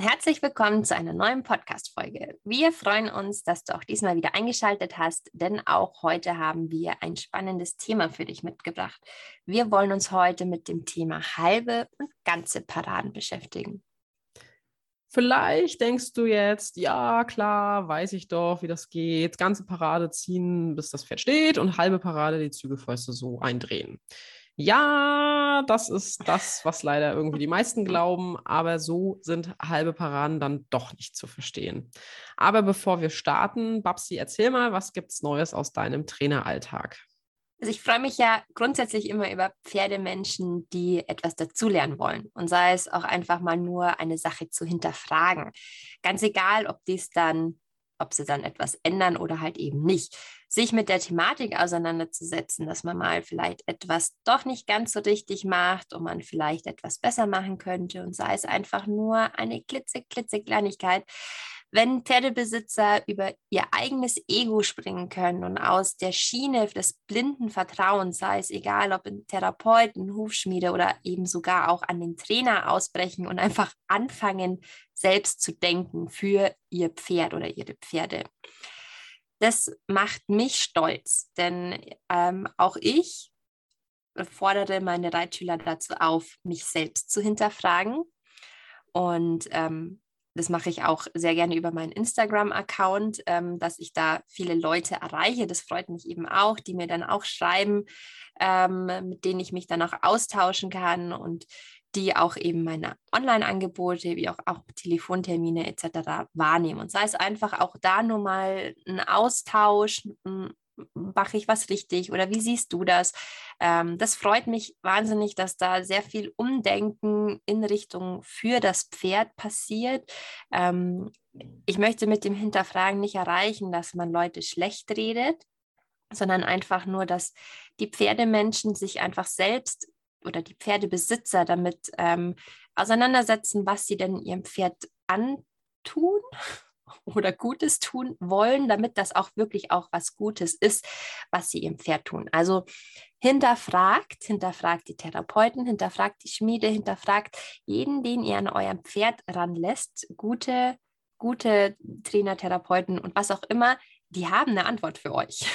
Herzlich willkommen zu einer neuen Podcast-Folge. Wir freuen uns, dass du auch diesmal wieder eingeschaltet hast, denn auch heute haben wir ein spannendes Thema für dich mitgebracht. Wir wollen uns heute mit dem Thema halbe und ganze Paraden beschäftigen. Vielleicht denkst du jetzt, ja, klar, weiß ich doch, wie das geht. Ganze Parade ziehen, bis das Pferd steht und halbe Parade die Zügelfäuste so eindrehen. Ja, das ist das, was leider irgendwie die meisten glauben, aber so sind halbe Paraden dann doch nicht zu verstehen. Aber bevor wir starten, Babsi, erzähl mal, was gibt's Neues aus deinem Traineralltag? Also ich freue mich ja grundsätzlich immer über Pferdemenschen, die etwas dazulernen wollen und sei es auch einfach mal nur eine Sache zu hinterfragen. Ganz egal, ob dies dann ob sie dann etwas ändern oder halt eben nicht. Sich mit der Thematik auseinanderzusetzen, dass man mal vielleicht etwas doch nicht ganz so richtig macht und man vielleicht etwas besser machen könnte und sei es einfach nur eine klitze, klitze Kleinigkeit, wenn Pferdebesitzer über ihr eigenes Ego springen können und aus der Schiene des blinden Vertrauens, sei es egal ob in Therapeuten, Hufschmiede oder eben sogar auch an den Trainer ausbrechen und einfach anfangen, selbst zu denken für ihr Pferd oder ihre Pferde. Das macht mich stolz, denn ähm, auch ich fordere meine Reitschüler dazu auf, mich selbst zu hinterfragen und ähm, das mache ich auch sehr gerne über meinen Instagram-Account, ähm, dass ich da viele Leute erreiche. Das freut mich eben auch, die mir dann auch schreiben, ähm, mit denen ich mich dann auch austauschen kann und die auch eben meine Online-Angebote, wie auch, auch Telefontermine etc. wahrnehmen. Und sei es einfach auch da nur mal ein Austausch, mache ich was richtig oder wie siehst du das? Ähm, das freut mich wahnsinnig, dass da sehr viel Umdenken in Richtung für das Pferd passiert. Ähm, ich möchte mit dem Hinterfragen nicht erreichen, dass man Leute schlecht redet, sondern einfach nur, dass die Pferdemenschen sich einfach selbst oder die Pferdebesitzer damit ähm, auseinandersetzen, was sie denn ihrem Pferd antun oder Gutes tun wollen, damit das auch wirklich auch was Gutes ist, was sie ihrem Pferd tun. Also hinterfragt, hinterfragt die Therapeuten, hinterfragt die Schmiede, hinterfragt jeden, den ihr an eurem Pferd ranlässt, gute, gute Trainer, Therapeuten und was auch immer, die haben eine Antwort für euch.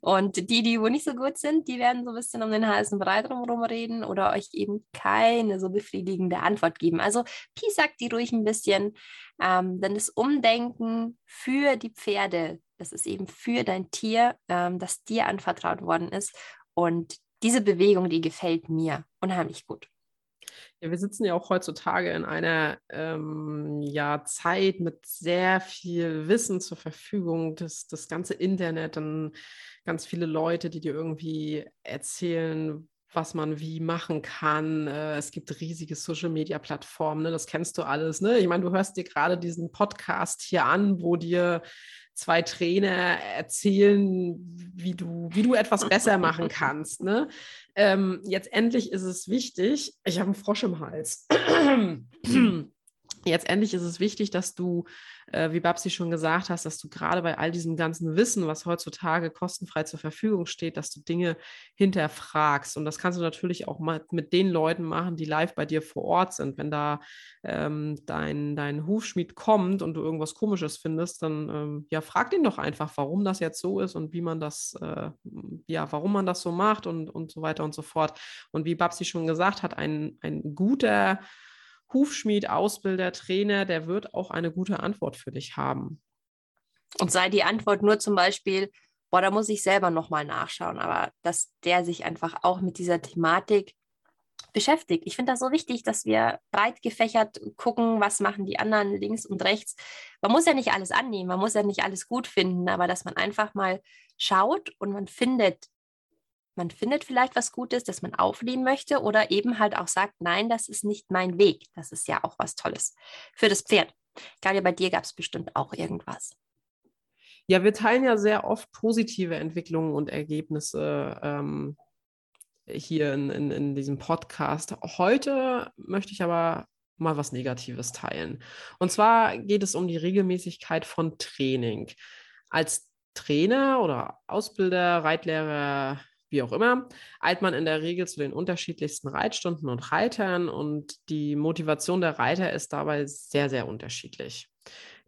Und die, die wo nicht so gut sind, die werden so ein bisschen um den heißen Brei drumherum reden oder euch eben keine so befriedigende Antwort geben. Also sagt die ruhig ein bisschen, ähm, denn das Umdenken für die Pferde, das ist eben für dein Tier, ähm, das dir anvertraut worden ist. Und diese Bewegung, die gefällt mir unheimlich gut. Ja, wir sitzen ja auch heutzutage in einer ähm, ja, Zeit mit sehr viel Wissen zur Verfügung, das, das ganze Internet, dann ganz viele Leute, die dir irgendwie erzählen, was man wie machen kann. Äh, es gibt riesige Social-Media-Plattformen, ne? das kennst du alles. Ne? Ich meine, du hörst dir gerade diesen Podcast hier an, wo dir zwei Trainer erzählen, wie du, wie du etwas besser machen kannst. Ne? Ähm, jetzt endlich ist es wichtig, ich habe einen Frosch im Hals. Jetzt endlich ist es wichtig, dass du, äh, wie Babsi schon gesagt hast, dass du gerade bei all diesem ganzen Wissen, was heutzutage kostenfrei zur Verfügung steht, dass du Dinge hinterfragst. Und das kannst du natürlich auch mal mit den Leuten machen, die live bei dir vor Ort sind. Wenn da ähm, dein, dein Hufschmied kommt und du irgendwas Komisches findest, dann ähm, ja, frag den doch einfach, warum das jetzt so ist und wie man das, äh, ja, warum man das so macht und, und so weiter und so fort. Und wie Babsi schon gesagt hat, ein, ein guter Hufschmied, Ausbilder, Trainer, der wird auch eine gute Antwort für dich haben. Und sei die Antwort nur zum Beispiel, boah, da muss ich selber nochmal nachschauen, aber dass der sich einfach auch mit dieser Thematik beschäftigt. Ich finde das so wichtig, dass wir breit gefächert gucken, was machen die anderen links und rechts. Man muss ja nicht alles annehmen, man muss ja nicht alles gut finden, aber dass man einfach mal schaut und man findet man findet vielleicht was Gutes, das man aufnehmen möchte oder eben halt auch sagt, nein, das ist nicht mein Weg. Das ist ja auch was Tolles für das Pferd. Claudia, bei dir gab es bestimmt auch irgendwas. Ja, wir teilen ja sehr oft positive Entwicklungen und Ergebnisse ähm, hier in, in, in diesem Podcast. Heute möchte ich aber mal was Negatives teilen. Und zwar geht es um die Regelmäßigkeit von Training. Als Trainer oder Ausbilder, Reitlehrer, wie auch immer, eilt man in der Regel zu den unterschiedlichsten Reitstunden und Reitern und die Motivation der Reiter ist dabei sehr, sehr unterschiedlich.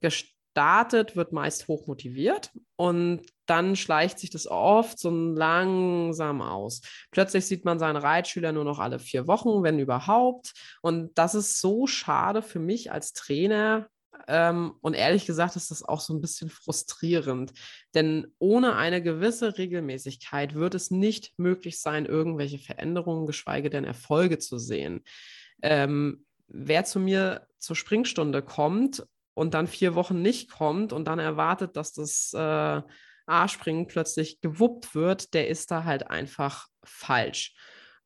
Gestartet wird meist hoch motiviert und dann schleicht sich das oft so langsam aus. Plötzlich sieht man seinen Reitschüler nur noch alle vier Wochen, wenn überhaupt. Und das ist so schade für mich als Trainer, ähm, und ehrlich gesagt ist das auch so ein bisschen frustrierend, denn ohne eine gewisse Regelmäßigkeit wird es nicht möglich sein, irgendwelche Veränderungen, geschweige denn Erfolge zu sehen. Ähm, wer zu mir zur Springstunde kommt und dann vier Wochen nicht kommt und dann erwartet, dass das äh, A-Springen plötzlich gewuppt wird, der ist da halt einfach falsch.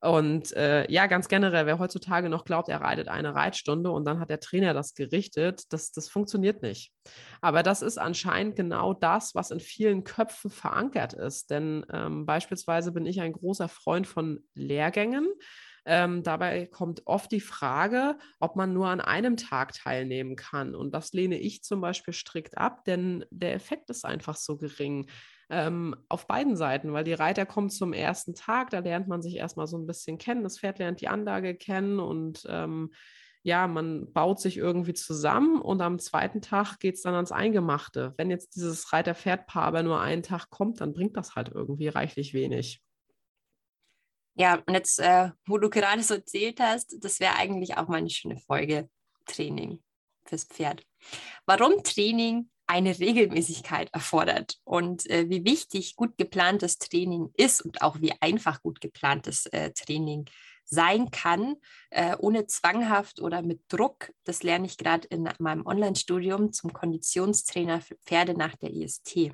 Und äh, ja, ganz generell, wer heutzutage noch glaubt, er reitet eine Reitstunde und dann hat der Trainer das gerichtet, das, das funktioniert nicht. Aber das ist anscheinend genau das, was in vielen Köpfen verankert ist. Denn ähm, beispielsweise bin ich ein großer Freund von Lehrgängen. Ähm, dabei kommt oft die Frage, ob man nur an einem Tag teilnehmen kann. Und das lehne ich zum Beispiel strikt ab, denn der Effekt ist einfach so gering ähm, auf beiden Seiten, weil die Reiter kommen zum ersten Tag, da lernt man sich erstmal so ein bisschen kennen, das Pferd lernt die Anlage kennen und ähm, ja, man baut sich irgendwie zusammen und am zweiten Tag geht es dann ans Eingemachte. Wenn jetzt dieses Reiter-Pferd-Paar aber nur einen Tag kommt, dann bringt das halt irgendwie reichlich wenig. Ja, und jetzt, äh, wo du gerade so erzählt hast, das wäre eigentlich auch mal eine schöne Folge Training fürs Pferd. Warum Training eine Regelmäßigkeit erfordert und äh, wie wichtig gut geplantes Training ist und auch wie einfach gut geplantes äh, Training sein kann, äh, ohne zwanghaft oder mit Druck. Das lerne ich gerade in meinem Online-Studium zum Konditionstrainer für Pferde nach der IST.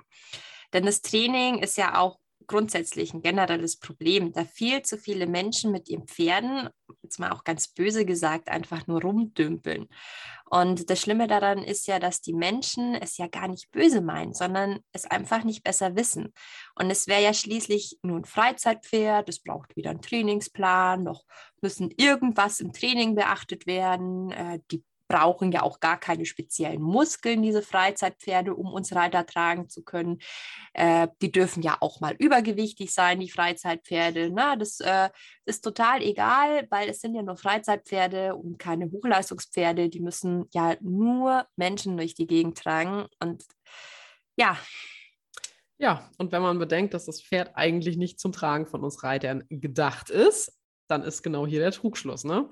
Denn das Training ist ja auch grundsätzlich ein generelles Problem, da viel zu viele Menschen mit ihren Pferden, jetzt mal auch ganz böse gesagt, einfach nur rumdümpeln. Und das Schlimme daran ist ja, dass die Menschen es ja gar nicht böse meinen, sondern es einfach nicht besser wissen. Und es wäre ja schließlich nur ein Freizeitpferd, es braucht wieder einen Trainingsplan, noch müssen irgendwas im Training beachtet werden. Äh, die brauchen ja auch gar keine speziellen Muskeln, diese Freizeitpferde, um uns Reiter tragen zu können. Äh, die dürfen ja auch mal übergewichtig sein, die Freizeitpferde. Na, das äh, ist total egal, weil es sind ja nur Freizeitpferde und keine Hochleistungspferde. Die müssen ja nur Menschen durch die Gegend tragen. Und ja, ja, und wenn man bedenkt, dass das Pferd eigentlich nicht zum Tragen von uns Reitern gedacht ist, dann ist genau hier der Trugschluss. Ne?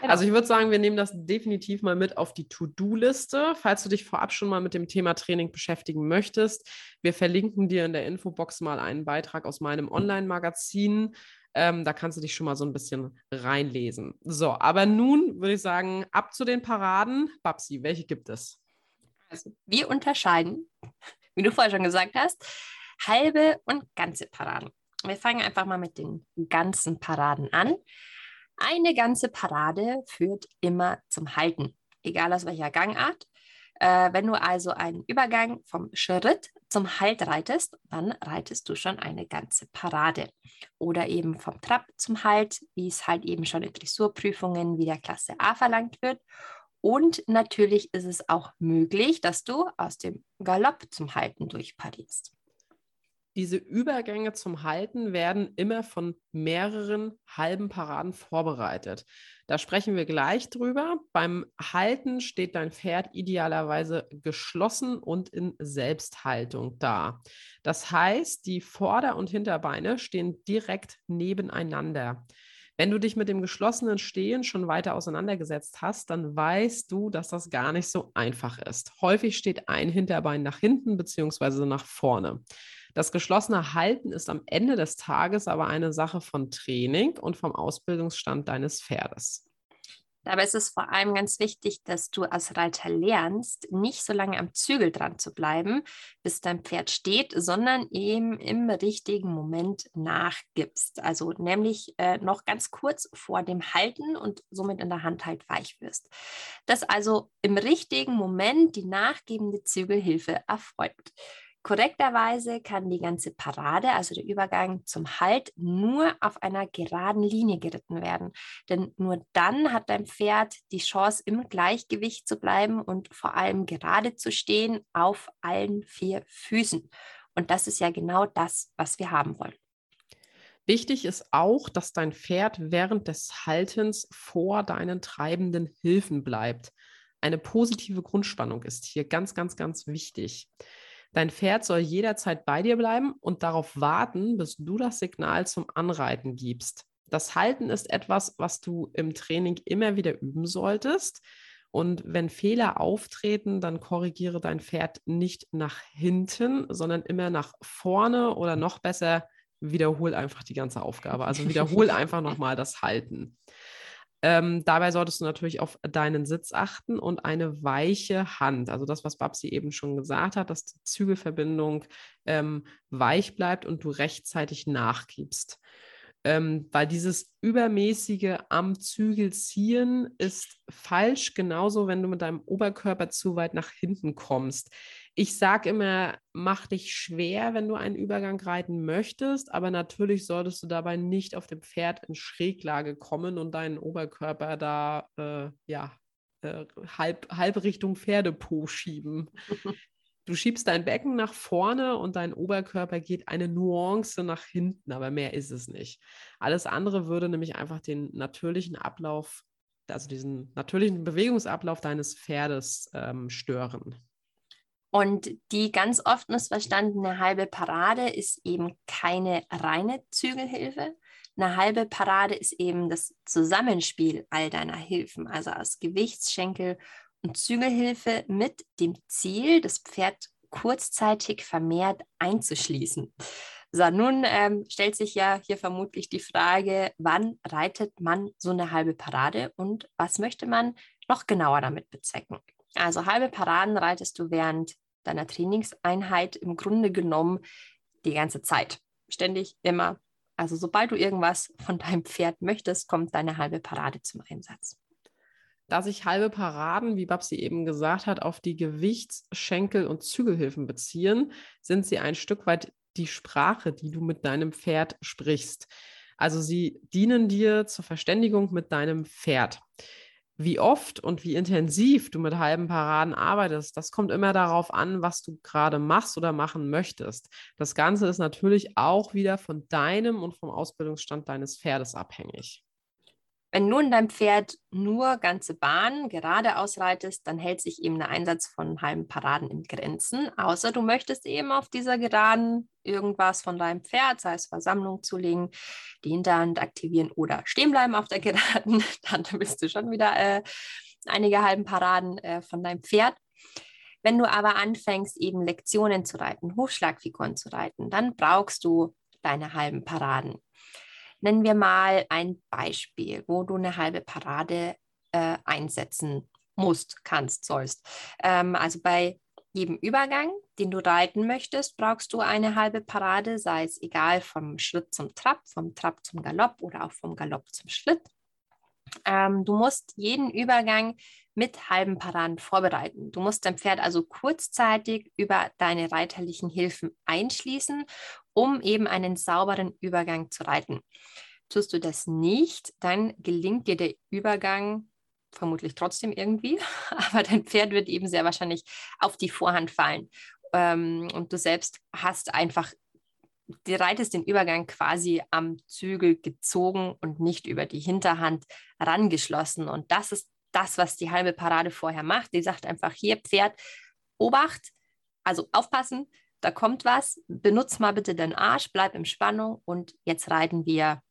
Genau. Also ich würde sagen, wir nehmen das definitiv mal mit auf die To-Do-Liste, falls du dich vorab schon mal mit dem Thema Training beschäftigen möchtest. Wir verlinken dir in der Infobox mal einen Beitrag aus meinem Online-Magazin. Ähm, da kannst du dich schon mal so ein bisschen reinlesen. So, aber nun würde ich sagen, ab zu den Paraden. Babsi, welche gibt es? Also, wir unterscheiden, wie du vorher schon gesagt hast, halbe und ganze Paraden. Wir fangen einfach mal mit den ganzen Paraden an. Eine ganze Parade führt immer zum Halten, egal aus welcher Gangart. Äh, wenn du also einen Übergang vom Schritt zum Halt reitest, dann reitest du schon eine ganze Parade. Oder eben vom Trab zum Halt, wie es halt eben schon in Dressurprüfungen wie der Klasse A verlangt wird. Und natürlich ist es auch möglich, dass du aus dem Galopp zum Halten durchparierst diese Übergänge zum Halten werden immer von mehreren halben Paraden vorbereitet. Da sprechen wir gleich drüber. Beim Halten steht dein Pferd idealerweise geschlossen und in Selbsthaltung da. Das heißt, die Vorder- und Hinterbeine stehen direkt nebeneinander. Wenn du dich mit dem geschlossenen Stehen schon weiter auseinandergesetzt hast, dann weißt du, dass das gar nicht so einfach ist. Häufig steht ein Hinterbein nach hinten bzw. nach vorne. Das geschlossene Halten ist am Ende des Tages aber eine Sache von Training und vom Ausbildungsstand deines Pferdes. Dabei ist es vor allem ganz wichtig, dass du als Reiter lernst, nicht so lange am Zügel dran zu bleiben, bis dein Pferd steht, sondern eben im richtigen Moment nachgibst. Also nämlich äh, noch ganz kurz vor dem Halten und somit in der Hand halt weich wirst. Dass also im richtigen Moment die nachgebende Zügelhilfe erfolgt. Korrekterweise kann die ganze Parade, also der Übergang zum Halt, nur auf einer geraden Linie geritten werden. Denn nur dann hat dein Pferd die Chance, im Gleichgewicht zu bleiben und vor allem gerade zu stehen auf allen vier Füßen. Und das ist ja genau das, was wir haben wollen. Wichtig ist auch, dass dein Pferd während des Haltens vor deinen treibenden Hilfen bleibt. Eine positive Grundspannung ist hier ganz, ganz, ganz wichtig. Dein Pferd soll jederzeit bei dir bleiben und darauf warten, bis du das Signal zum Anreiten gibst. Das Halten ist etwas, was du im Training immer wieder üben solltest. Und wenn Fehler auftreten, dann korrigiere dein Pferd nicht nach hinten, sondern immer nach vorne oder noch besser, wiederhol einfach die ganze Aufgabe. Also wiederhol einfach nochmal das Halten. Ähm, dabei solltest du natürlich auf deinen Sitz achten und eine weiche Hand. Also das, was Babsi eben schon gesagt hat, dass die Zügelverbindung ähm, weich bleibt und du rechtzeitig nachgibst. Ähm, weil dieses übermäßige am Zügel ziehen ist falsch, genauso wenn du mit deinem Oberkörper zu weit nach hinten kommst. Ich sage immer, mach dich schwer, wenn du einen Übergang reiten möchtest, aber natürlich solltest du dabei nicht auf dem Pferd in Schräglage kommen und deinen Oberkörper da äh, ja, äh, halb, halb Richtung Pferdepo schieben. Du schiebst dein Becken nach vorne und dein Oberkörper geht eine Nuance nach hinten, aber mehr ist es nicht. Alles andere würde nämlich einfach den natürlichen Ablauf, also diesen natürlichen Bewegungsablauf deines Pferdes ähm, stören. Und die ganz oft missverstandene halbe Parade ist eben keine reine Zügelhilfe. Eine halbe Parade ist eben das Zusammenspiel all deiner Hilfen, also aus Gewichtsschenkel und Zügelhilfe mit dem Ziel, das Pferd kurzzeitig vermehrt einzuschließen. So, nun ähm, stellt sich ja hier vermutlich die Frage, wann reitet man so eine halbe Parade und was möchte man noch genauer damit bezwecken? Also halbe Paraden reitest du während deiner Trainingseinheit im Grunde genommen die ganze Zeit. Ständig, immer. Also sobald du irgendwas von deinem Pferd möchtest, kommt deine halbe Parade zum Einsatz da sich halbe Paraden, wie Babsi eben gesagt hat, auf die Gewichts-, Schenkel- und Zügelhilfen beziehen, sind sie ein Stück weit die Sprache, die du mit deinem Pferd sprichst. Also sie dienen dir zur Verständigung mit deinem Pferd. Wie oft und wie intensiv du mit halben Paraden arbeitest, das kommt immer darauf an, was du gerade machst oder machen möchtest. Das Ganze ist natürlich auch wieder von deinem und vom Ausbildungsstand deines Pferdes abhängig. Wenn nun dein Pferd nur ganze Bahnen gerade ausreitest, dann hält sich eben der Einsatz von halben Paraden in Grenzen, außer du möchtest eben auf dieser Geraden irgendwas von deinem Pferd, sei es Versammlung zulegen, die Hinterhand aktivieren oder stehen bleiben auf der Geraden, dann bist du schon wieder äh, einige halben Paraden äh, von deinem Pferd. Wenn du aber anfängst, eben Lektionen zu reiten, Hufschlagfiguren zu reiten, dann brauchst du deine halben Paraden. Nennen wir mal ein Beispiel, wo du eine halbe Parade äh, einsetzen musst, kannst, sollst. Ähm, also bei jedem Übergang, den du reiten möchtest, brauchst du eine halbe Parade, sei es egal vom Schritt zum Trab, vom Trab zum Galopp oder auch vom Galopp zum Schritt. Ähm, du musst jeden Übergang mit halben Paraden vorbereiten. Du musst dein Pferd also kurzzeitig über deine reiterlichen Hilfen einschließen, um eben einen sauberen Übergang zu reiten. Tust du das nicht, dann gelingt dir der Übergang vermutlich trotzdem irgendwie, aber dein Pferd wird eben sehr wahrscheinlich auf die Vorhand fallen. Ähm, und du selbst hast einfach du reitest den Übergang quasi am Zügel gezogen und nicht über die Hinterhand rangeschlossen. Und das ist das, was die halbe Parade vorher macht. Die sagt einfach, hier Pferd, Obacht, also aufpassen, da kommt was, benutz mal bitte den Arsch, bleib in Spannung und jetzt reiten wir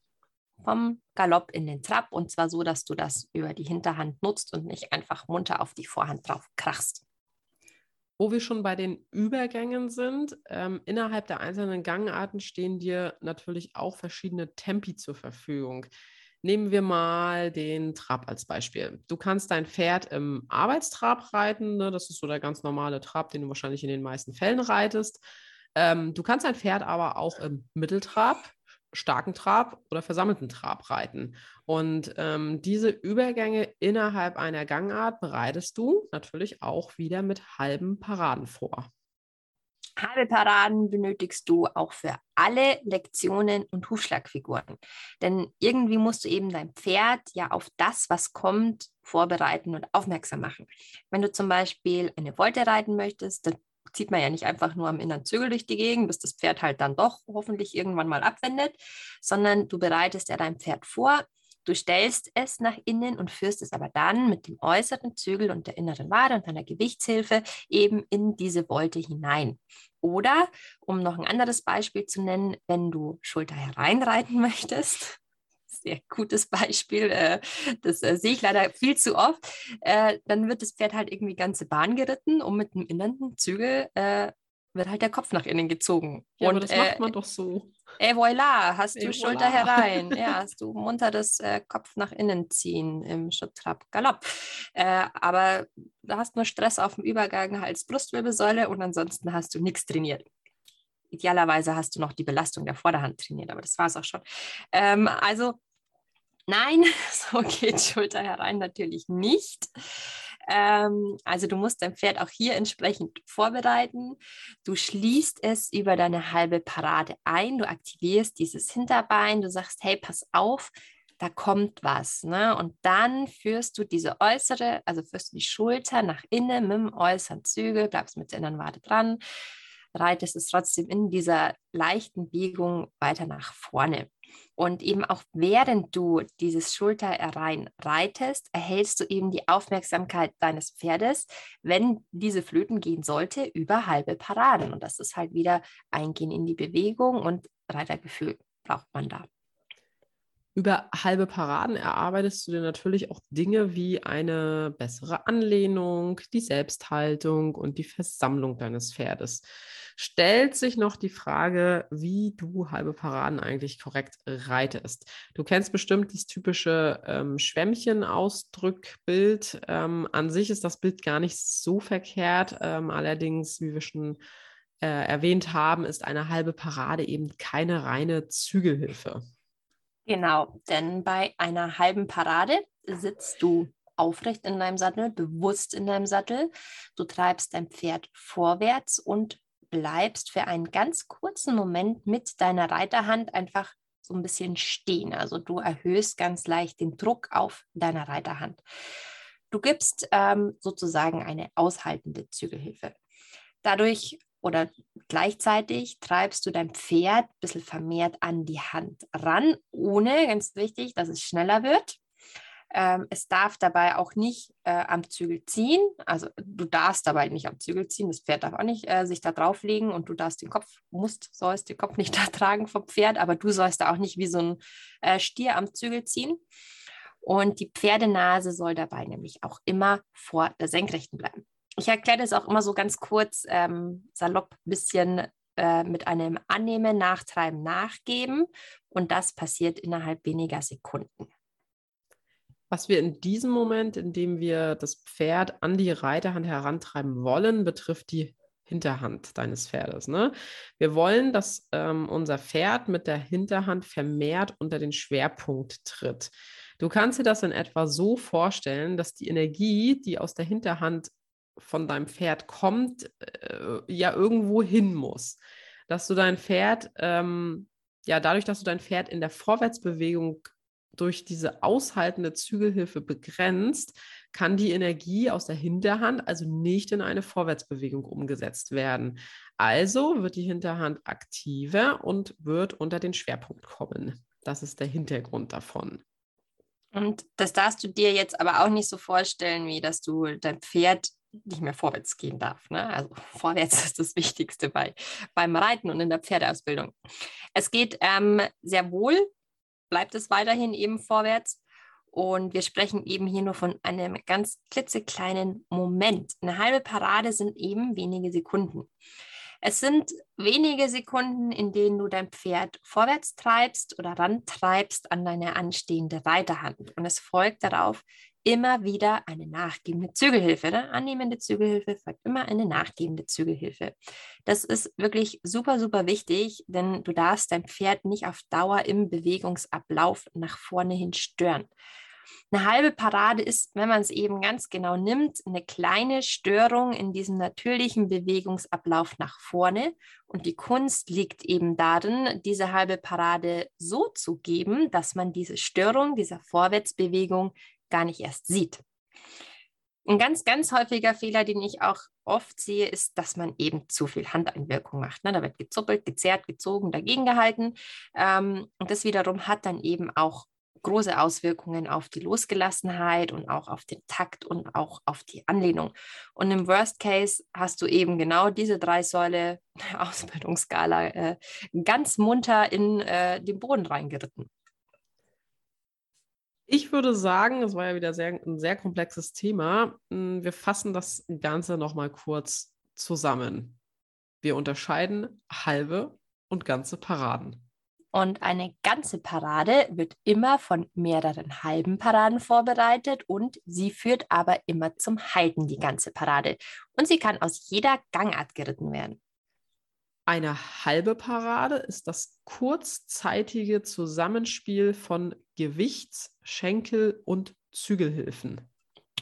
vom Galopp in den Trab und zwar so, dass du das über die Hinterhand nutzt und nicht einfach munter auf die Vorhand drauf krachst. Wo wir schon bei den Übergängen sind, ähm, innerhalb der einzelnen Gangarten stehen dir natürlich auch verschiedene Tempi zur Verfügung. Nehmen wir mal den Trab als Beispiel. Du kannst dein Pferd im Arbeitstrab reiten. Ne? Das ist so der ganz normale Trab, den du wahrscheinlich in den meisten Fällen reitest. Ähm, du kannst dein Pferd aber auch im Mitteltrab, starken Trab oder versammelten Trab reiten. Und ähm, diese Übergänge innerhalb einer Gangart bereitest du natürlich auch wieder mit halben Paraden vor. Halbparaden benötigst du auch für alle Lektionen und Hufschlagfiguren. Denn irgendwie musst du eben dein Pferd ja auf das, was kommt, vorbereiten und aufmerksam machen. Wenn du zum Beispiel eine Wolte reiten möchtest, dann zieht man ja nicht einfach nur am inneren Zügel durch die Gegend, bis das Pferd halt dann doch hoffentlich irgendwann mal abwendet, sondern du bereitest ja dein Pferd vor, Du stellst es nach innen und führst es aber dann mit dem äußeren Zügel und der inneren Wade und deiner Gewichtshilfe eben in diese Wolte hinein. Oder, um noch ein anderes Beispiel zu nennen, wenn du Schulter hereinreiten möchtest, sehr gutes Beispiel, äh, das äh, sehe ich leider viel zu oft, äh, dann wird das Pferd halt irgendwie ganze Bahn geritten, um mit dem inneren Zügel wird halt der Kopf nach innen gezogen. Ja, und, aber das äh, macht man doch so. Et voilà, hast du et Schulter voilà. herein. Ja, hast du munter das äh, Kopf nach innen ziehen im Schritt, Trab, Galopp. Äh, aber da hast nur Stress auf dem Übergang, Hals, Brustwirbelsäule und ansonsten hast du nichts trainiert. Idealerweise hast du noch die Belastung der Vorderhand trainiert, aber das war es auch schon. Ähm, also nein, so geht Schulter herein natürlich nicht. Ähm, also du musst dein Pferd auch hier entsprechend vorbereiten. Du schließt es über deine halbe Parade ein, du aktivierst dieses Hinterbein, du sagst, hey, pass auf, da kommt was. Ne? Und dann führst du diese äußere, also führst du die Schulter nach innen mit dem äußeren Zügel, bleibst mit der inneren Wade dran, reitest es trotzdem in dieser leichten Biegung weiter nach vorne. Und eben auch während du dieses Schulterrein reitest, erhältst du eben die Aufmerksamkeit deines Pferdes, wenn diese Flöten gehen sollte, über halbe Paraden. Und das ist halt wieder Eingehen in die Bewegung und Reitergefühl braucht man da. Über halbe Paraden erarbeitest du dir natürlich auch Dinge wie eine bessere Anlehnung, die Selbsthaltung und die Versammlung deines Pferdes stellt sich noch die Frage, wie du halbe Paraden eigentlich korrekt reitest. Du kennst bestimmt das typische ähm, Schwämmchen-Ausdrückbild. Ähm, an sich ist das Bild gar nicht so verkehrt. Ähm, allerdings, wie wir schon äh, erwähnt haben, ist eine halbe Parade eben keine reine Zügelhilfe. Genau, denn bei einer halben Parade sitzt du aufrecht in deinem Sattel, bewusst in deinem Sattel. Du treibst dein Pferd vorwärts und bleibst für einen ganz kurzen Moment mit deiner Reiterhand einfach so ein bisschen stehen. Also du erhöhst ganz leicht den Druck auf deiner Reiterhand. Du gibst ähm, sozusagen eine aushaltende Zügelhilfe. Dadurch oder gleichzeitig treibst du dein Pferd ein bisschen vermehrt an die Hand ran, ohne, ganz wichtig, dass es schneller wird. Ähm, es darf dabei auch nicht äh, am Zügel ziehen. Also du darfst dabei nicht am Zügel ziehen. Das Pferd darf auch nicht äh, sich da drauflegen und du darfst den Kopf, musst, sollst den Kopf nicht da tragen vom Pferd, aber du sollst da auch nicht wie so ein äh, Stier am Zügel ziehen. Und die Pferdenase soll dabei nämlich auch immer vor der Senkrechten bleiben. Ich erkläre das auch immer so ganz kurz, ähm, salopp, bisschen äh, mit einem Annehmen, Nachtreiben, Nachgeben. Und das passiert innerhalb weniger Sekunden. Was wir in diesem Moment, in dem wir das Pferd an die Reiterhand herantreiben wollen, betrifft die Hinterhand deines Pferdes. Ne? Wir wollen, dass ähm, unser Pferd mit der Hinterhand vermehrt unter den Schwerpunkt tritt. Du kannst dir das in etwa so vorstellen, dass die Energie, die aus der Hinterhand von deinem Pferd kommt, äh, ja irgendwo hin muss. Dass du dein Pferd, ähm, ja, dadurch, dass du dein Pferd in der Vorwärtsbewegung durch diese aushaltende Zügelhilfe begrenzt, kann die Energie aus der Hinterhand also nicht in eine Vorwärtsbewegung umgesetzt werden. Also wird die Hinterhand aktiver und wird unter den Schwerpunkt kommen. Das ist der Hintergrund davon. Und das darfst du dir jetzt aber auch nicht so vorstellen, wie dass du dein Pferd nicht mehr vorwärts gehen darf. Ne? Also vorwärts ist das Wichtigste bei, beim Reiten und in der Pferdeausbildung. Es geht ähm, sehr wohl bleibt es weiterhin eben vorwärts. Und wir sprechen eben hier nur von einem ganz klitzekleinen Moment. Eine halbe Parade sind eben wenige Sekunden. Es sind wenige Sekunden, in denen du dein Pferd vorwärts treibst oder rantreibst an deine anstehende Reiterhand. Und es folgt darauf immer wieder eine nachgebende Zügelhilfe. Ne? Annehmende Zügelhilfe folgt immer eine nachgebende Zügelhilfe. Das ist wirklich super, super wichtig, denn du darfst dein Pferd nicht auf Dauer im Bewegungsablauf nach vorne hin stören. Eine halbe Parade ist, wenn man es eben ganz genau nimmt, eine kleine Störung in diesem natürlichen Bewegungsablauf nach vorne. Und die Kunst liegt eben darin, diese halbe Parade so zu geben, dass man diese Störung dieser Vorwärtsbewegung gar nicht erst sieht. Ein ganz, ganz häufiger Fehler, den ich auch oft sehe, ist, dass man eben zu viel Handeinwirkung macht. Ne? Da wird gezuppelt, gezerrt, gezogen, dagegen gehalten. Ähm, und das wiederum hat dann eben auch große Auswirkungen auf die Losgelassenheit und auch auf den Takt und auch auf die Anlehnung. Und im Worst Case hast du eben genau diese drei Säule Ausbildungsskala äh, ganz munter in äh, den Boden reingeritten. Ich würde sagen, es war ja wieder sehr, ein sehr komplexes Thema. Hm, wir fassen das Ganze nochmal kurz zusammen. Wir unterscheiden halbe und ganze Paraden. Und eine ganze Parade wird immer von mehreren halben Paraden vorbereitet und sie führt aber immer zum Halten, die ganze Parade. Und sie kann aus jeder Gangart geritten werden. Eine halbe Parade ist das kurzzeitige Zusammenspiel von Gewichts-, Schenkel- und Zügelhilfen.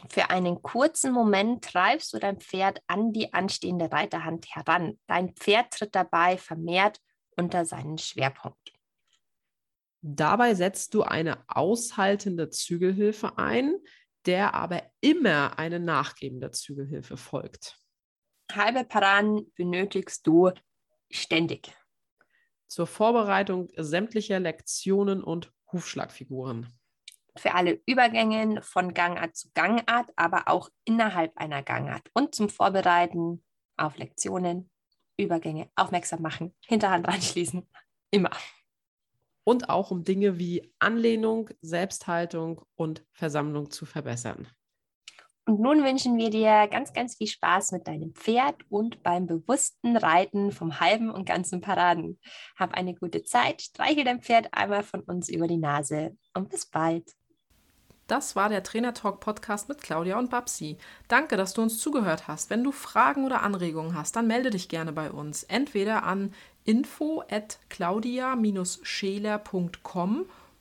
Für einen kurzen Moment treibst du dein Pferd an die anstehende Reiterhand heran. Dein Pferd tritt dabei vermehrt unter seinen Schwerpunkt. Dabei setzt du eine aushaltende Zügelhilfe ein, der aber immer eine nachgebende Zügelhilfe folgt. Halbe Paraden benötigst du ständig. Zur Vorbereitung sämtlicher Lektionen und Hufschlagfiguren. Für alle Übergänge von Gangart zu Gangart, aber auch innerhalb einer Gangart und zum Vorbereiten auf Lektionen, Übergänge aufmerksam machen, Hinterhand ranschließen, immer. Und auch um Dinge wie Anlehnung, Selbsthaltung und Versammlung zu verbessern. Und nun wünschen wir dir ganz, ganz viel Spaß mit deinem Pferd und beim bewussten Reiten vom halben und ganzen Paraden. Hab eine gute Zeit, streichel dein Pferd einmal von uns über die Nase und bis bald. Das war der Trainer Talk Podcast mit Claudia und Babsi. Danke, dass du uns zugehört hast. Wenn du Fragen oder Anregungen hast, dann melde dich gerne bei uns. Entweder an info at claudia-scheler.com